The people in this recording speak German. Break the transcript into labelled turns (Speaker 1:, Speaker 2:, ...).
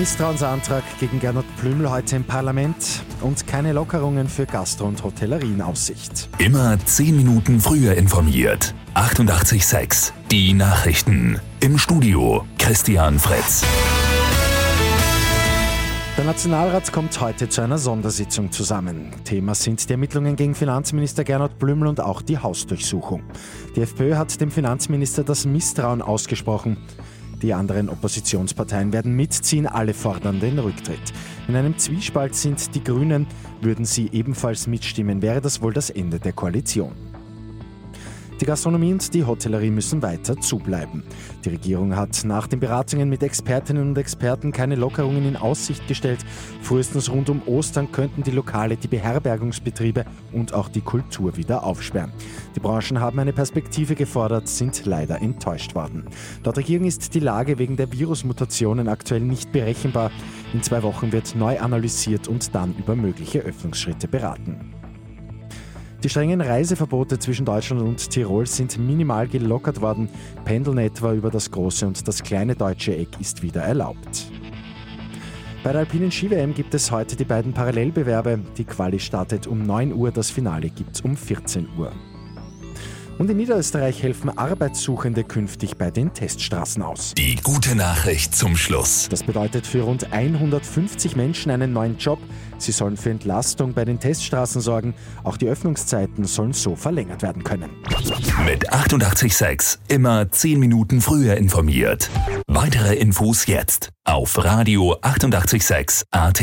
Speaker 1: Misstrauensantrag gegen Gernot Blümel heute im Parlament und keine Lockerungen für Gastro- und Hotellerie in Aussicht.
Speaker 2: Immer 10 Minuten früher informiert. 88.6 Die Nachrichten. Im Studio Christian Fritz.
Speaker 1: Der Nationalrat kommt heute zu einer Sondersitzung zusammen. Thema sind die Ermittlungen gegen Finanzminister Gernot Blümel und auch die Hausdurchsuchung. Die FPÖ hat dem Finanzminister das Misstrauen ausgesprochen. Die anderen Oppositionsparteien werden mitziehen, alle fordern den Rücktritt. In einem Zwiespalt sind die Grünen, würden sie ebenfalls mitstimmen, wäre das wohl das Ende der Koalition. Die Gastronomie und die Hotellerie müssen weiter zubleiben. Die Regierung hat nach den Beratungen mit Expertinnen und Experten keine Lockerungen in Aussicht gestellt. Frühestens rund um Ostern könnten die Lokale, die Beherbergungsbetriebe und auch die Kultur wieder aufsperren. Die Branchen haben eine Perspektive gefordert, sind leider enttäuscht worden. Laut Regierung ist die Lage wegen der Virusmutationen aktuell nicht berechenbar. In zwei Wochen wird neu analysiert und dann über mögliche Öffnungsschritte beraten. Die strengen Reiseverbote zwischen Deutschland und Tirol sind minimal gelockert worden. Pendeln etwa über das große und das kleine deutsche Eck ist wieder erlaubt. Bei der alpinen Ski-WM gibt es heute die beiden Parallelbewerbe. Die Quali startet um 9 Uhr, das Finale gibt es um 14 Uhr. Und in Niederösterreich helfen Arbeitssuchende künftig bei den Teststraßen aus.
Speaker 2: Die gute Nachricht zum Schluss.
Speaker 1: Das bedeutet für rund 150 Menschen einen neuen Job. Sie sollen für Entlastung bei den Teststraßen sorgen. Auch die Öffnungszeiten sollen so verlängert werden können.
Speaker 2: Mit 886 immer 10 Minuten früher informiert. Weitere Infos jetzt auf Radio 886 AT.